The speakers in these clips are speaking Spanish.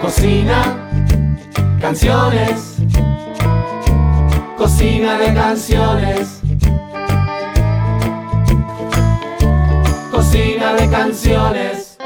Cocina, canciones, cocina de canciones. Cocina de canciones.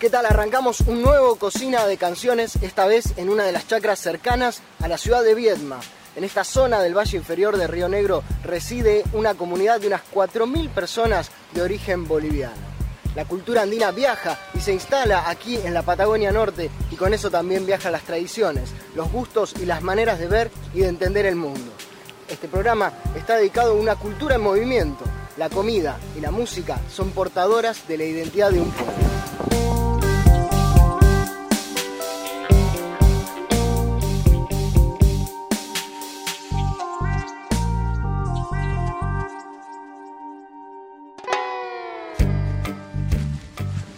¿Qué tal? Arrancamos un nuevo Cocina de Canciones, esta vez en una de las chacras cercanas a la ciudad de Viedma. En esta zona del Valle Inferior de Río Negro reside una comunidad de unas 4.000 personas de origen boliviano. La cultura andina viaja y se instala aquí en la Patagonia Norte y con eso también viajan las tradiciones, los gustos y las maneras de ver y de entender el mundo. Este programa está dedicado a una cultura en movimiento. La comida y la música son portadoras de la identidad de un pueblo.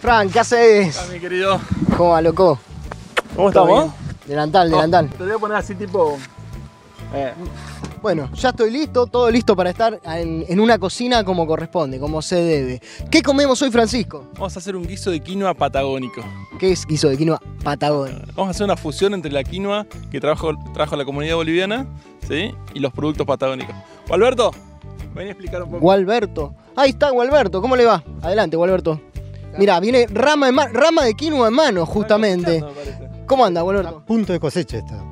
Fran, ¿qué haces? Hola, mi querido. ¿Cómo va, loco? ¿Cómo ¿Todo estamos? Delantal, delantal. Te voy a poner así tipo. Eh, Bueno, ya estoy listo, todo listo para estar en, en una cocina como corresponde, como se debe. ¿Qué comemos hoy, Francisco? vamos a hacer un guiso de quinoa patagónico. ¿Qué es guiso de quinoa patagón? Vamos a hacer una fusión entre la quinoa que trajo, trajo la comunidad boliviana ¿sí? y los productos patagónicos. Alberto, ven a explicar un poco. Gualberto. Ahí está Gualberto, ¿cómo le va? Adelante, Gualberto. Mira, viene rama, en ma- rama de quinoa en mano, justamente. ¿Cómo anda, Gualberto? Punto de cosecha está.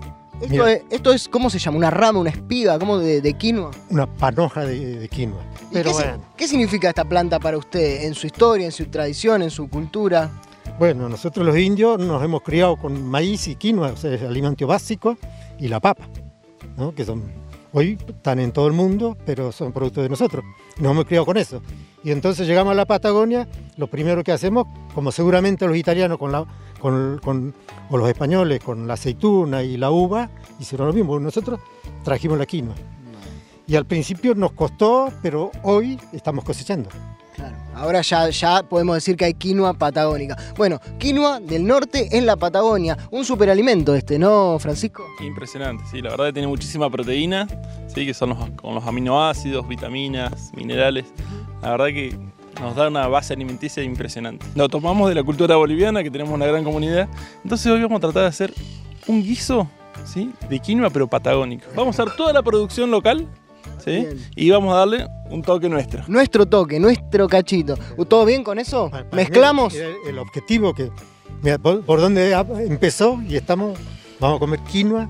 Esto es, esto es, ¿cómo se llama? ¿Una rama, una espiga? ¿Cómo de, de quinoa? Una panoja de, de quinoa. ¿Y Pero qué, bueno, ¿Qué significa esta planta para usted? En su historia, en su tradición, en su cultura. bueno, nosotros los indios nos hemos criado con maíz y quinoa, o sea, es el alimento básico, y la papa, ¿no? que son, hoy están en todo el mundo, pero son productos de nosotros. Nos hemos criado con eso. Y entonces llegamos a la Patagonia, lo primero que hacemos, como seguramente los italianos con la, con, con- o los españoles con la aceituna y la uva, hicieron lo mismo. Nosotros trajimos la quinoa. Y al principio nos costó, pero hoy estamos cosechando. Ahora ya, ya podemos decir que hay quinoa patagónica. Bueno, quinoa del norte en la Patagonia. Un superalimento este, ¿no, Francisco? Impresionante, sí, la verdad que tiene muchísima proteína, sí, que son los, con los aminoácidos, vitaminas, minerales. La verdad que nos da una base alimenticia impresionante. Lo tomamos de la cultura boliviana, que tenemos una gran comunidad. Entonces hoy vamos a tratar de hacer un guiso ¿sí? de quinoa, pero patagónico. Vamos a usar toda la producción local ¿sí? Bien. y vamos a darle un toque nuestro. Nuestro toque, nuestro cachito. ¿Todo bien con eso? Para ¿Mezclamos? El, objetivo que, mira, por, por donde ha- empezó y estamos, vamos a comer quinoa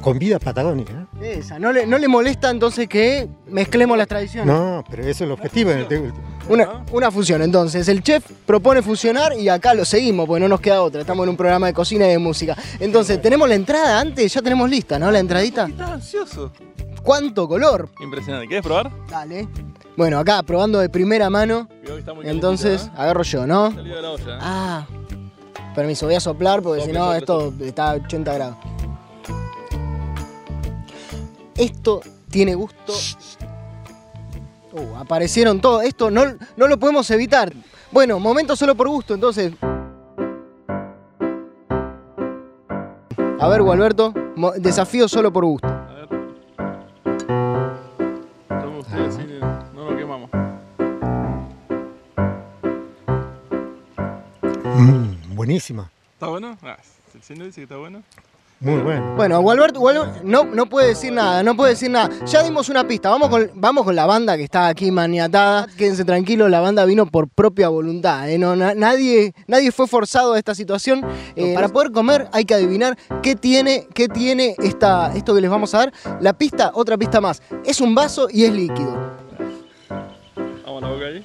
con vida patagónica. ¿eh? Esa. ¿No le, ¿No le molesta entonces que mezclemos las tradiciones? No, pero eso es el objetivo. Una, una fusión, entonces. El chef propone fusionar y acá lo seguimos, porque no nos queda otra. Estamos en un programa de cocina y de música. Entonces, tenemos la entrada antes, ya tenemos lista, ¿no? La entradita. Estás ansioso. ¿Cuánto color? Impresionante. ¿Quieres probar? Dale. Bueno, acá probando de primera mano. Entonces, calentita, agarro yo, ¿no? ¿eh? Salió de la olla. ¿eh? Ah. Permiso, voy a soplar porque si no esto está a 80 grados. Esto tiene gusto. Uh, aparecieron todos. Esto no, no lo podemos evitar. Bueno, momento solo por gusto, entonces. A ver, Gualberto, desafío solo por gusto. A ver. Tome usted así, no lo quemamos. Mm, buenísima, ¿Está bueno? Ah, ¿sí no dice que está bueno? Muy bueno. Bueno, no, no puede decir nada, no puede decir nada. Ya dimos una pista, vamos con, vamos con la banda que está aquí maniatada. Quédense tranquilos, la banda vino por propia voluntad. ¿eh? No, na- nadie, nadie fue forzado a esta situación. Eh, para poder comer hay que adivinar qué tiene, qué tiene esta, esto que les vamos a dar. La pista, otra pista más. Es un vaso y es líquido. Vamos a la boca ahí.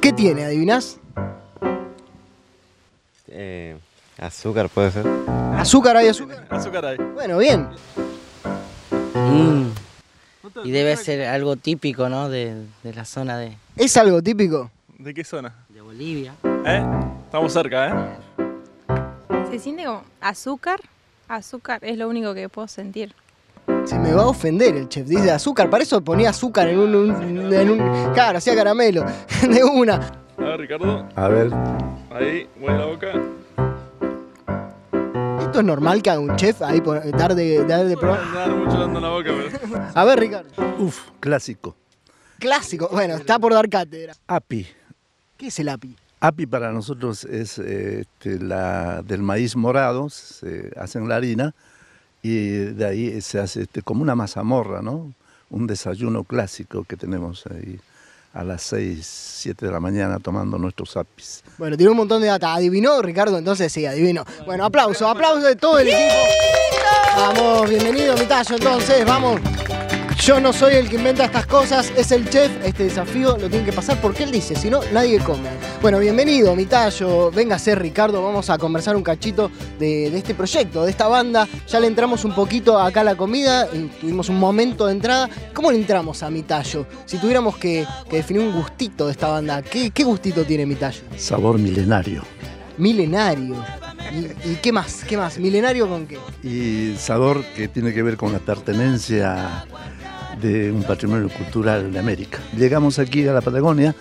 ¿Qué tiene? ¿Adivinás? Azúcar puede ser. ¿Azúcar hay azúcar? Azúcar ahí. Bueno, bien. Mm, Y debe ser algo típico, ¿no? De, de la zona de, ¿Es algo típico? ¿De qué zona? de Bolivia. ¿Eh? Estamos cerca, ¿eh? Se siente como azúcar. Azúcar es lo único que puedo sentir. Se me va a ofender el chef. Dice azúcar. Para eso ponía azúcar en un. un- en un claro, hacía caramelo. De una. A ver, Ricardo. A ver. Ahí, mueve la boca. ¿Esto es normal que haga un chef ahí por, dar de, dar de probar? No dar mucho dando la boca, pero. A ver, Ricardo. Uf, clásico. Clásico. Bueno, está por dar cátedra. API. ¿Qué es el API? API para nosotros es eh, este, la del maíz morado, se hace en la harina y de ahí se hace este, como una mazamorra, ¿no? Un desayuno clásico que tenemos ahí a las 6, 7 de la mañana tomando nuestros apis. Bueno, tiene un montón de data. ¿Adivinó, Ricardo? Entonces sí, adivinó. Bueno, aplauso, aplauso de todo el equipo. Vamos, bienvenido, mi tallo, entonces, vamos. Yo no soy el que inventa estas cosas, es el chef. Este desafío lo tienen que pasar porque él dice, si no, nadie come. Bueno, bienvenido, mi tallo. Venga a ser Ricardo, vamos a conversar un cachito de, de este proyecto, de esta banda. Ya le entramos un poquito acá a la comida, y tuvimos un momento de entrada. ¿Cómo le entramos a mi tallo? Si tuviéramos que, que definir un gustito de esta banda, ¿qué, qué gustito tiene mi tallo? Sabor milenario. Milenario. ¿Y, y qué más? ¿Qué más? ¿Milenario con qué? Y sabor que tiene que ver con la pertenencia de un patrimonio cultural de América. Llegamos aquí a la Patagonia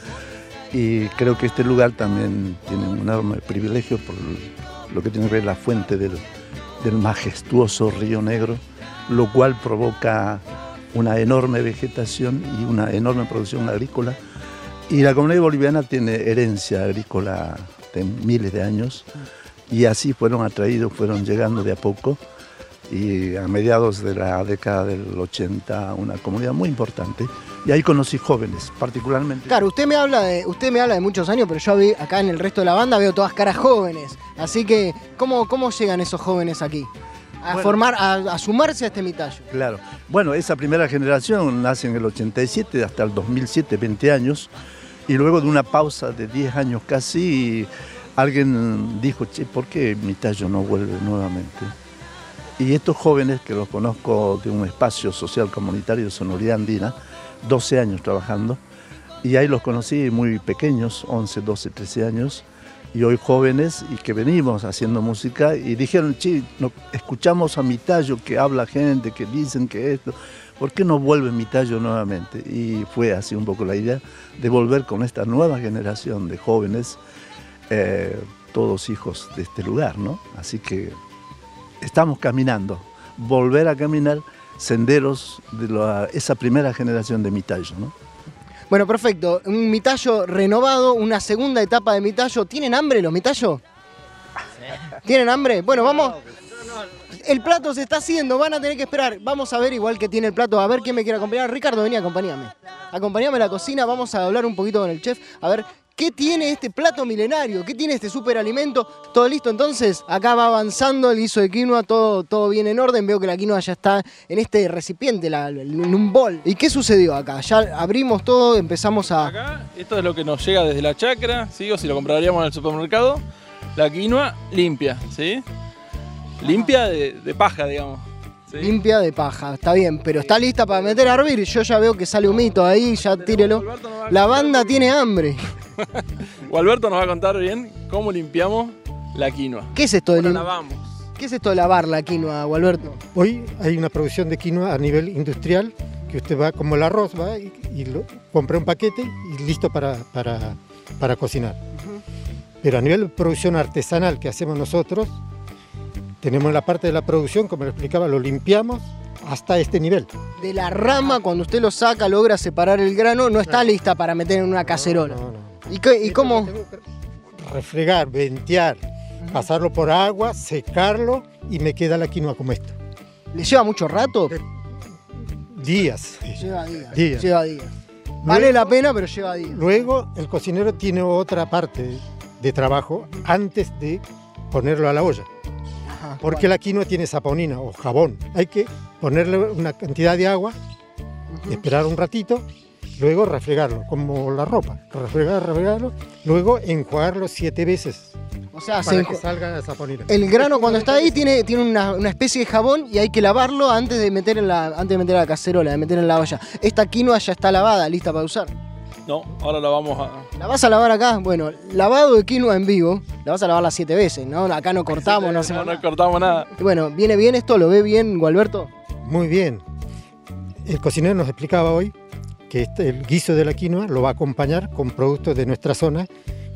y creo que este lugar también tiene un enorme privilegio por lo que tiene que ver la fuente del, del majestuoso río Negro, lo cual provoca una enorme vegetación y una enorme producción agrícola. Y la comunidad boliviana tiene herencia agrícola de miles de años y así fueron atraídos, fueron llegando de a poco y a mediados de la década del 80 una comunidad muy importante y ahí conocí jóvenes particularmente Claro, usted me habla de, usted me habla de muchos años, pero yo vi acá en el resto de la banda veo todas caras jóvenes. Así que, ¿cómo, cómo llegan esos jóvenes aquí? A Bueno. formar, a, a sumarse a este mitallo. Claro. Bueno, esa primera generación nace en el 87 hasta el 2007, 20 años, y luego de una pausa de 10 años casi, alguien dijo, che, ¿por qué mi tallo no vuelve nuevamente? Y estos jóvenes, que los conozco de un espacio social comunitario de Sonoridad Andina, 12 años trabajando, y ahí los conocí muy pequeños, 11, 12, 13 años, y hoy jóvenes y que venimos haciendo música. Y dijeron, no, escuchamos a mi tallo que habla gente, que dicen que esto, ¿por qué no vuelve mi tallo nuevamente? Y fue así un poco la idea de volver con esta nueva generación de jóvenes, eh, todos hijos de este lugar, ¿no? Así que estamos caminando, volver a caminar senderos de la- esa primera generación de mi tallo, ¿no? Bueno, perfecto. Un mitallo renovado, una segunda etapa de mitallo. ¿Tienen hambre los mitallos? ¿Tienen hambre? Bueno, vamos. El plato se está haciendo, van a tener que esperar. Vamos a ver igual que tiene el plato, a ver quién me quiere acompañar. Ricardo, vení, acompáñame. Acompáñame a la cocina, vamos a hablar un poquito con el chef, a ver qué tiene este plato milenario, qué tiene este superalimento. Todo listo, entonces, acá va avanzando el guiso de quinoa, todo, todo bien en orden. Veo que la quinoa ya está en este recipiente, la- en un bol. ¿Y qué sucedió acá? Ya abrimos todo, empezamos a... Acá, esto es lo que nos llega desde la chacra, ¿sí? o si lo compraríamos en el supermercado. La quinoa limpia, ¿sí? Limpia de, de paja, digamos. ¿Sí? Limpia de paja, está bien, pero está lista para meter a hervir. Yo ya veo que sale humito ahí, ya tírelo. La banda tiene hambre. O Alberto nos va a contar bien cómo limpiamos la quinoa. ¿Qué es esto de ¿Cómo lim- la lavamos? ¿Qué es esto de lavar la quinoa, Gualberto? Hoy hay una producción de quinoa a nivel industrial que usted va como el arroz, va y, y lo, compra un paquete y listo para, para, para cocinar. Pero a nivel de producción artesanal que hacemos nosotros, tenemos la parte de la producción, como le explicaba, lo limpiamos hasta este nivel. De la rama, cuando usted lo saca, logra separar el grano, no está lista para meter en una cacerola. No, no. ¿Y, qué- y cómo? Refregar, ventear, pasarlo por agua, secarlo y me queda la quinoa como esto. ¿Le lleva mucho rato? Días. Lleva días. Días. Lleva días. Vale la pena, pero lleva días. Luego el cocinero tiene otra parte de trabajo antes de ponerlo a la olla. Porque la quinoa tiene saponina o jabón. Hay que ponerle una cantidad de agua, Ujú. esperar un ratito, luego refregarlo, como la ropa. Refregar, refregarlo, luego enjuagarlo siete veces O sea, se para enju- que salga la saponina. el grano cuando está ahí tiene, tiene una, una especie de jabón y hay que lavarlo antes de meter en la, antes de meter a la cacerola, de meter en la olla. Esta quinoa ya está lavada, lista para usar. No, ahora la vamos a. ¿La vas a lavar acá? Bueno, lavado de quinoa en vivo, la vas a lavar las siete veces, ¿no? Acá no cortamos, no hacemos no, nada. cortamos nada. Y Bueno, ¿viene bien esto? ¿Lo ve bien, Gualberto? Muy bien. El cocinero nos explicaba hoy que este- el guiso de la quinoa lo va a acompañar con productos de nuestra zona,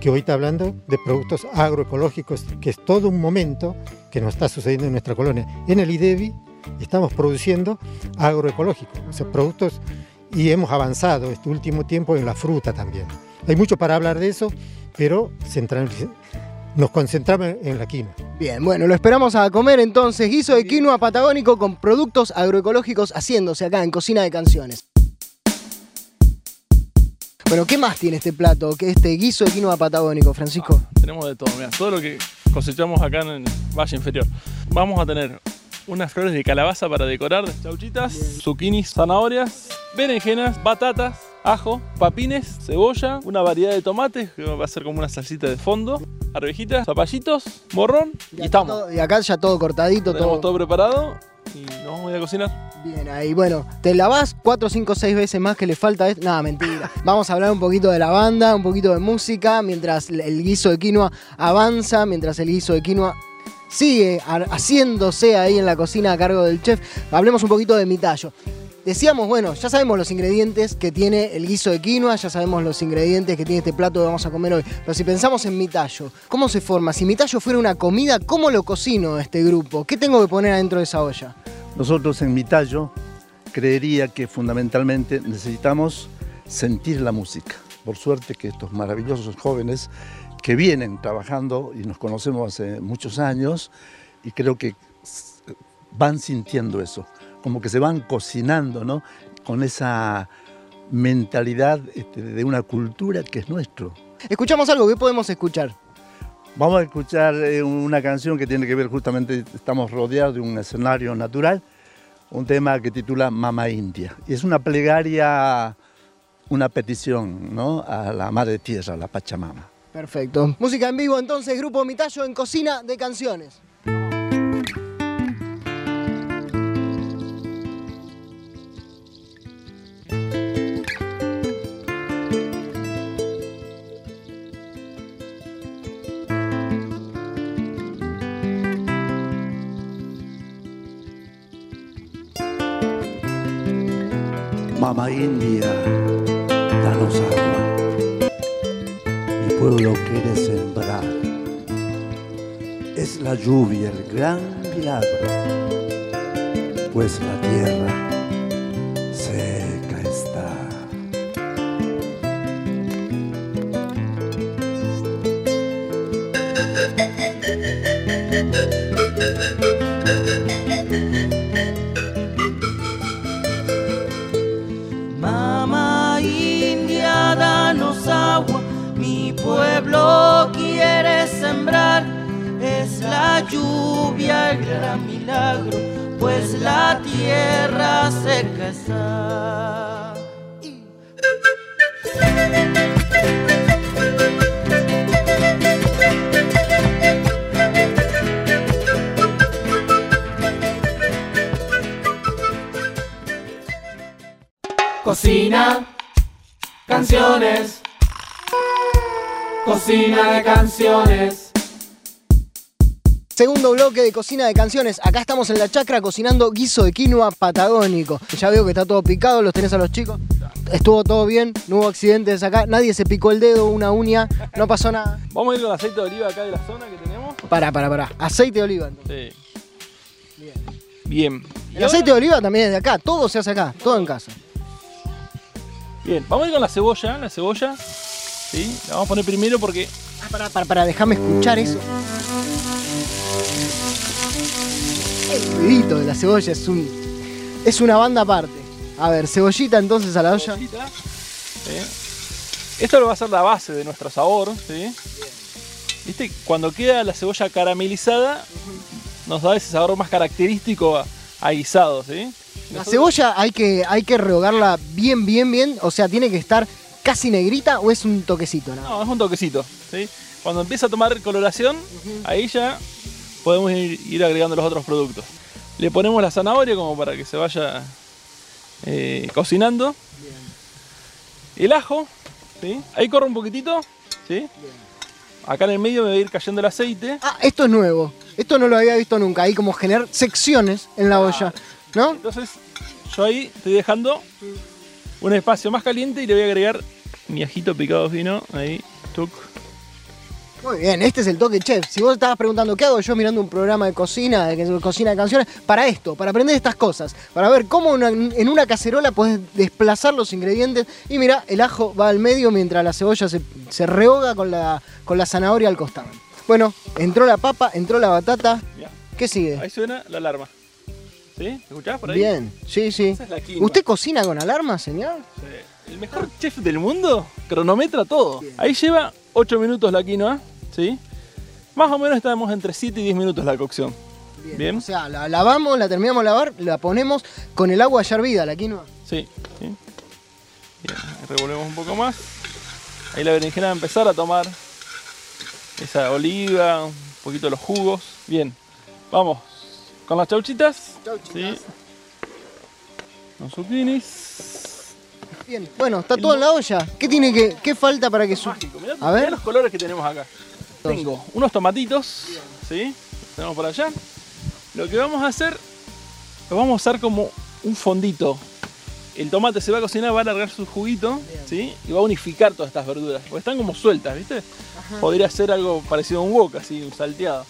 que hoy está hablando de productos agroecológicos, que es todo un momento que nos está sucediendo en nuestra colonia. En el IDEBI estamos produciendo agroecológico, o sea, productos y hemos avanzado este último tiempo en la fruta también. Hay mucho para hablar de eso, pero nos concentramos en la quinoa. Bien, bueno, lo esperamos a comer entonces. Guiso de quinoa patagónico con productos agroecológicos haciéndose acá en Cocina de Canciones. Bueno, ¿qué más tiene este plato? que este guiso de quinoa patagónico, Francisco? Tenemos de todo, mira, todo lo que cosechamos acá en el Valle Inferior. Vamos a tener unas flores de calabaza para decorar, chauchitas, zucchinis, zanahorias, berenjenas, batatas, ajo, papines, cebolla, una variedad de tomates que va a ser como una salsita de fondo, arvejitas, zapallitos, morrón y, estamos. todo- y acá ya todo cortadito, Tenemos todo. todo preparado y nos vamos a ir a cocinar. Bien ahí. Bueno, te lavas 4, 5, 6 veces más que le falta. esto? Nada, mentira. Vamos a hablar un poquito de la banda, un poquito de música, mientras el guiso de quinoa avanza, mientras el guiso de quinoa sigue ha- haciéndose ahí en la cocina a cargo del chef. Hablemos un poquito de mi tallo. Decíamos, bueno, ya sabemos los ingredientes que tiene el guiso de quinoa, ya sabemos los ingredientes que tiene este plato que vamos a comer hoy. Pero si pensamos en mi tallo, ¿cómo se forma? Si mi tallo fuera una comida, ¿cómo lo cocino este grupo? ¿Qué tengo que poner adentro de esa olla? Nosotros en mi tallo creería que fundamentalmente necesitamos sentir la música. Por suerte que estos maravillosos jóvenes que vienen trabajando y nos conocemos hace muchos años y creo que van sintiendo eso, como que se van cocinando, ¿no? Con esa mentalidad este, de una cultura que es nuestro. Escuchamos algo, ¿qué podemos escuchar? Vamos a escuchar eh, una canción que tiene que ver justamente, estamos rodeados de un escenario natural, un tema que titula Mama India. Y es una plegaria, una petición ¿no? a la Madre Tierra, a la Pachamama. Perfecto. Música en vivo entonces, Grupo Mitallo en Cocina de Canciones. Mama India, lluvia el gran milagro, pues la tierra seca está. Mamá India, danos agua, mi pueblo la lluvia el gran milagro, pues la tierra seca está. Cocina, canciones. Cocina de canciones. Segundo bloque de Cocina de Canciones. Acá estamos en la chacra cocinando guiso de quinoa patagónico. Ya veo que está todo picado, los tenés a los chicos. Estuvo todo bien, no hubo accidentes acá, nadie se picó el dedo, una uña, no pasó nada. Vamos a ir con aceite de oliva acá de la zona que tenemos. Para, para, para. Aceite de oliva. entonces. Sí. Bien. Y El ahora- aceite de oliva también es de acá, todo se hace acá, todo en casa. Bien, vamos a ir con la cebolla, la cebolla. ¿Sí? La vamos a poner primero porque Ah, para, para, para, déjame escuchar eso. El ruidito de la cebolla es un. es una banda aparte. A ver, cebollita entonces a la olla. ¿sí? Esto lo va a ser la base de nuestro sabor, ¿sí? ¿Viste? Cuando queda la cebolla caramelizada, nos da ese sabor más característico a, a guisado, ¿sí? La cebolla hay que, hay que rehogarla bien, bien, bien. O sea, tiene que estar casi negrita o es un toquecito, ¿no? No, es un toquecito, ¿sí? Cuando empieza a tomar coloración, ahí ya podemos ir, ir agregando los otros productos. Le ponemos la zanahoria como para que se vaya eh, cocinando. El ajo, ¿sí? Ahí corre un poquitito, ¿sí? Acá en el medio me va a ir cayendo el aceite. Ah, esto es nuevo. Esto no lo había visto nunca. Hay como generar secciones en la olla, ¿no? Entonces yo ahí estoy dejando un espacio más caliente y le voy a agregar mi ajito picado fino, ahí, tuc. Muy bien, este es el toque chef. Si vos estabas preguntando qué hago yo mirando un programa de cocina, de cocina de canciones, para esto, para aprender estas cosas, para ver cómo una- en una cacerola puedes desplazar los ingredientes. Y mira, el ajo va al medio mientras la cebolla se, se rehoga con la, con la zanahoria al costado. Bueno, entró la papa, entró la batata. Ya. ¿Qué sigue? Ahí suena la alarma. ¿Sí? ¿Escuchás por ahí? Bien, sí, sí. Esa es la. ¿Usted cocina con alarma, señor? Sí. El mejor chef del mundo cronometra todo. Ahí lleva 8 minutos la quinoa, ¿sí? Más o menos estamos entre 7 y 10 minutos la cocción. Bien. O sea, la lavamos, la terminamos de lavar, la ponemos con el agua ya hervida, la quinoa. Sí, sí. Bien, revolvemos un poco más. Ahí la berenjena va a empezar a tomar esa oliva, un poquito los jugos. Bien, vamos con las chauchitas. Sí. Los zucchinis. Bien, bueno, está todo en la olla. ¿Qué tiene que, qué falta para que su... Mirá, A mirá ver. los colores que tenemos acá. Tengo unos tomatitos, ¿sí? Los tenemos por allá. Lo que vamos a hacer, lo vamos a usar como un fondito. El tomate se va a cocinar, va a alargar su juguito, ¿sí? Y va a unificar todas estas verduras, porque están como sueltas, ¿viste? Podría ser algo parecido a un wok, así, un salteado.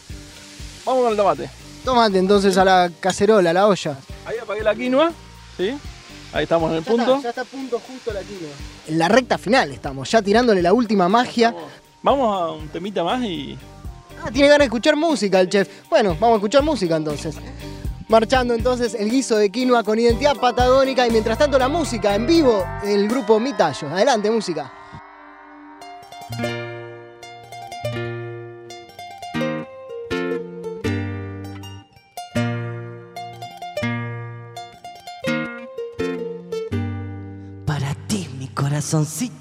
Vamos con el tomate. Tomate entonces a la cacerola, a la olla. Ahí apagué la quinoa, ¿sí? Ahí estamos en el punto. ya está a punto justo la quinoa. En la recta final estamos, ya tirándole la última magia. Vamos a un temita más y Ah, tiene ganas de escuchar música el chef. Bueno, vamos a escuchar música entonces. Marchando entonces el guiso de quinoa con identidad patagónica y mientras tanto la música en vivo del grupo Mitallo. Adelante, música. Para ti, mi corazoncito. Corazoncito,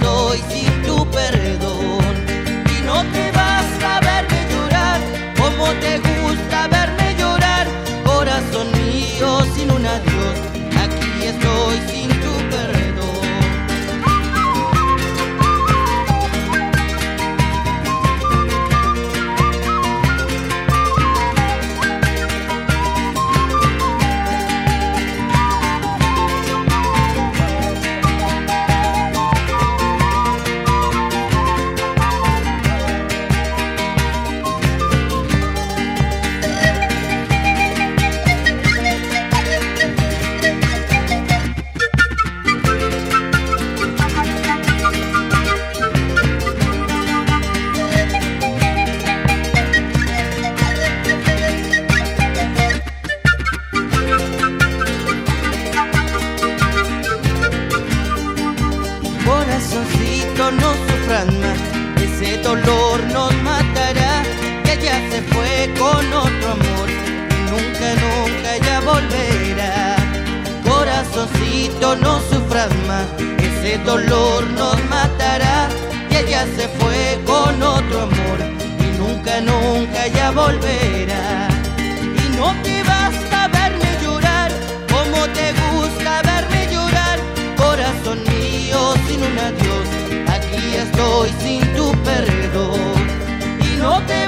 estoy ese dolor nos matará. Que ella se fue con otro amor y nunca, nunca ya volverá. Corazoncito, no sufras más, ese dolor nos matará. Que ella se fue con otro amor y nunca, nunca ya volverá. Y no te basta verme llorar, como te gusta verme llorar, corazón mío sin un adiós, estoy sin tu perdón. Y no te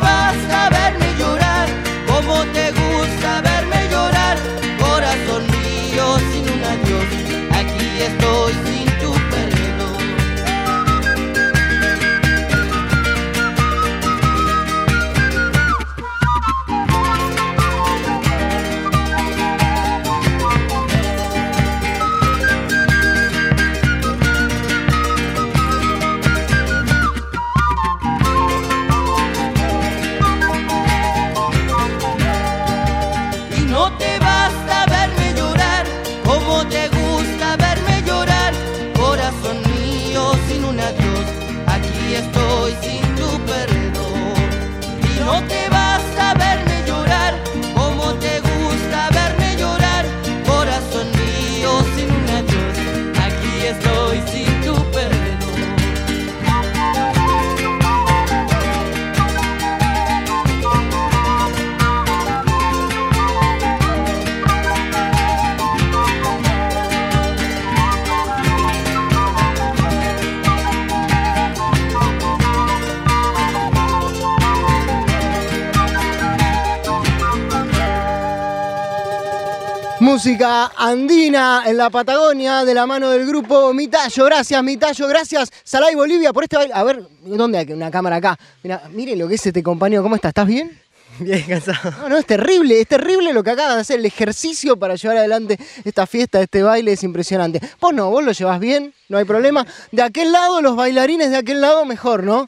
Música andina en la Patagonia de la mano del grupo Mitallo. Gracias, Mitallo. Gracias, Salay Bolivia, por este baile. A ver, ¿dónde hay una cámara acá? Mira, mire lo que es este compañero. ¿Cómo está? ¿Estás bien? Bien cansado. No, no, es terrible, es terrible lo que acaba de hacer. El ejercicio para llevar adelante esta fiesta, este baile es impresionante. Vos no, vos lo llevas bien, no hay problema. De aquel lado, los bailarines de aquel lado, mejor, ¿no?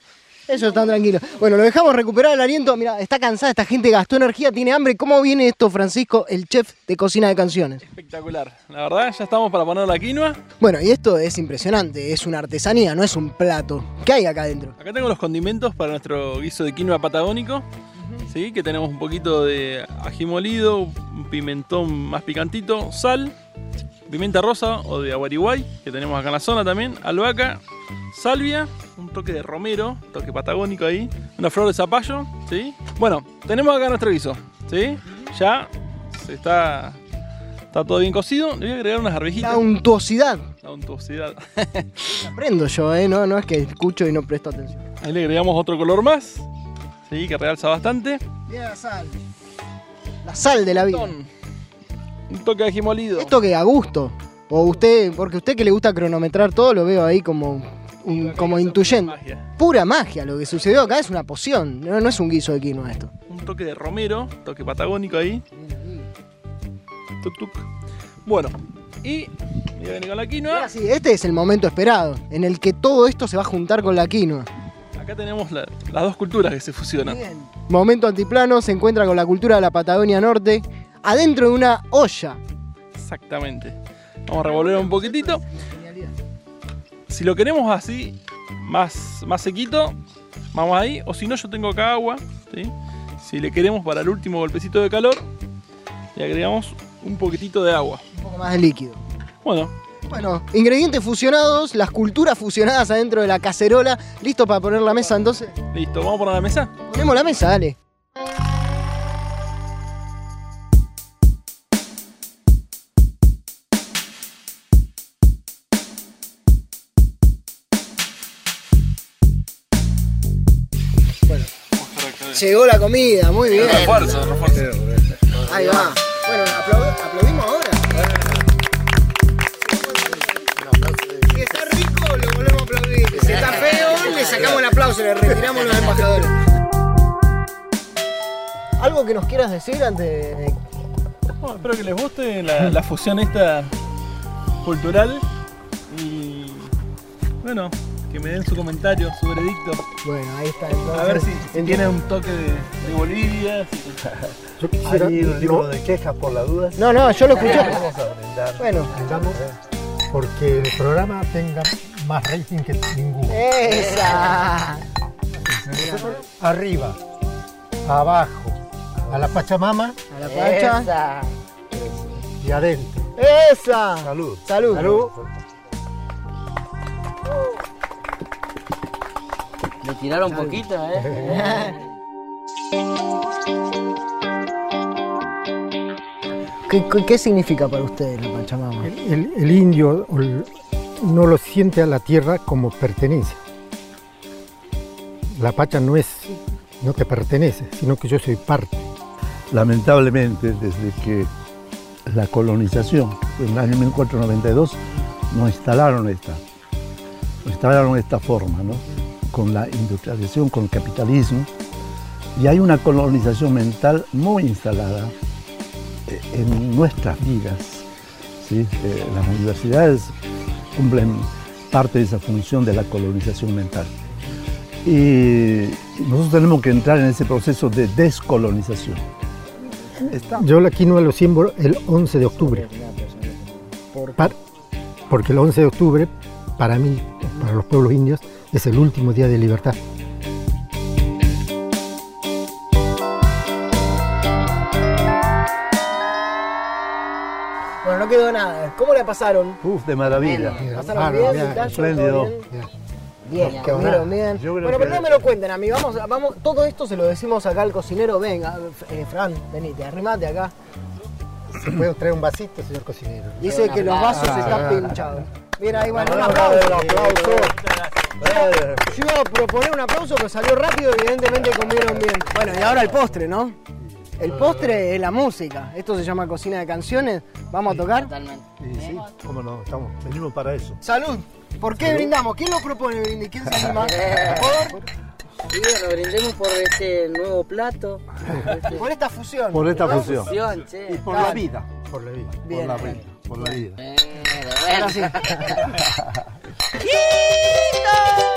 Ellos están tranquilos. Bueno, lo dejamos recuperar el aliento. Mira, está cansada, esta gente gastó energía, tiene hambre. ¿Cómo viene esto, Francisco, el chef de cocina de canciones? Espectacular. La verdad, ya estamos para poner la quinoa. Bueno, y esto es impresionante, es una artesanía, no es un plato. ¿Qué hay acá adentro? Acá tengo los condimentos para nuestro guiso de quinoa patagónico. ¿sí? Que tenemos un poquito de ají molido, un pimentón más picantito, sal, pimienta rosa o de aguariguay, que tenemos acá en la zona también, albahaca, salvia, un toque de romero, toque patagónico ahí, una flor de zapallo, ¿sí? Bueno, tenemos acá nuestro guiso, ¿sí? Ya se está, está todo bien cocido. Le voy a agregar unas arvejitas. La untuosidad. La untuosidad. Aprendo yo, ¿eh? No, no es que escucho y no presto atención. Ahí le agregamos otro color más, ¿sí? Que realza bastante. Bien la sal. La sal de la vida. Un toque de ají molido. Esto que a gusto. O usted, porque usted que le gusta cronometrar todo, lo veo ahí como, un- como intuyendo. Pura magia lo que sucedió acá es una poción, no, no es un guiso de quinoa esto. un toque de romero, toque patagónico ahí. Tuc, tuc. Bueno, y voy a venir con la quinoa. Ahora sí, este es el momento esperado, en el que todo esto se va a juntar con la quinoa. Acá tenemos la- las dos culturas que se fusionan. Momento antiplano, se encuentra con la cultura de la Patagonia Norte, adentro de una olla. Exactamente. Vamos a revolver un poquitito. Si lo queremos así, más, más sequito, vamos ahí. O si no, yo tengo acá agua. ¿sí? Si le queremos para el último golpecito de calor, le agregamos un poquitito de agua. Un poco más de líquido. Bueno, Bueno, ingredientes fusionados, las culturas fusionadas adentro de la cacerola. ¿Listo para poner la mesa entonces? listo. ¿Vamos a poner la mesa? Ponemos la mesa, dale. Llegó la comida, muy bien. Refuerzo, refuerzo. Ahí va. Bueno, aplaud- aplaudimos ahora. Si está rico, lo volvemos a aplaudir. Si está feo, le sacamos el aplauso, le retiramos los embajadores. ¿Algo que nos quieras decir antes de... Bueno, espero que les guste la, la fusión esta cultural. Y bueno, que me den su comentario, su veredicto. Bueno, ahí está. entonces. A ver si, si tiene un toque de, de Bolivia. si- Yo quisiera- Hay un no, de quejas por las dudas. No, no, yo lo escuché. Vamos a brindar. Bueno. brindamos porque el programa tenga más rating que ninguno. Esa. Arriba, abajo, a la Pachamama A la pacha. y adentro. Esa. Salud. Salud. Salud. Le tiraron un poquito, ¿eh? ¿Qué, qué, qué significa para ustedes la Pachamama? El, el- el indio no lo siente a la tierra como pertenencia. La pacha no es, no te pertenece, sino que yo soy parte. Lamentablemente, desde que la colonización, en el año 1492, nos instalaron esta, nos instalaron esta forma, ¿no? Con la industrialización, con el capitalismo, y hay una colonización mental muy instalada eh, en nuestras vidas. ¿sí? Eh, Las universidades cumplen parte de esa función de la colonización mental. Y nosotros tenemos que entrar en ese proceso de descolonización. Yo la quinoa lo siembro el 11 de octubre. Par- porque el 11 de octubre, para mí, para los pueblos indios, es el último día de libertad. Bueno, no quedó nada. ¿Cómo la pasaron? Uf, de maravilla. ¿Pasaron Ah, bien? bien, Vitayo? espléndido. ¿Todo bien? Bien, bien. Yo creo Bueno, pero que- no me lo cuenten a mí. Vamos, vamos, todo esto se lo decimos acá al cocinero. Venga, eh, Fran, venite, arrimate acá. ¿Se puede traer un vasito, señor cocinero? Dice que los vasos Ah, están ah, pinchados. Mira, ahí van, un aplauso. bravo, aplauso. Yo iba a proponer un aplauso, pero salió rápido, evidentemente comieron bien. Bueno, y ahora el postre, ¿no? El postre es la música. Esto se llama cocina de canciones. ¿Vamos a tocar? Totalmente. Sí, sí, cómo no, estamos, venimos para eso. Salud. ¿Por qué brindamos? ¿Quién lo propone brindis? ¿Quién se anima? Por, Y bueno, brindemos por este nuevo plato. por esta fusión. Por esta fusión. Fusión, che. Y por Claro. la vida. Por la vida. Bien, por la vida. Por la vida. Eh, Ahora sí. Quinto!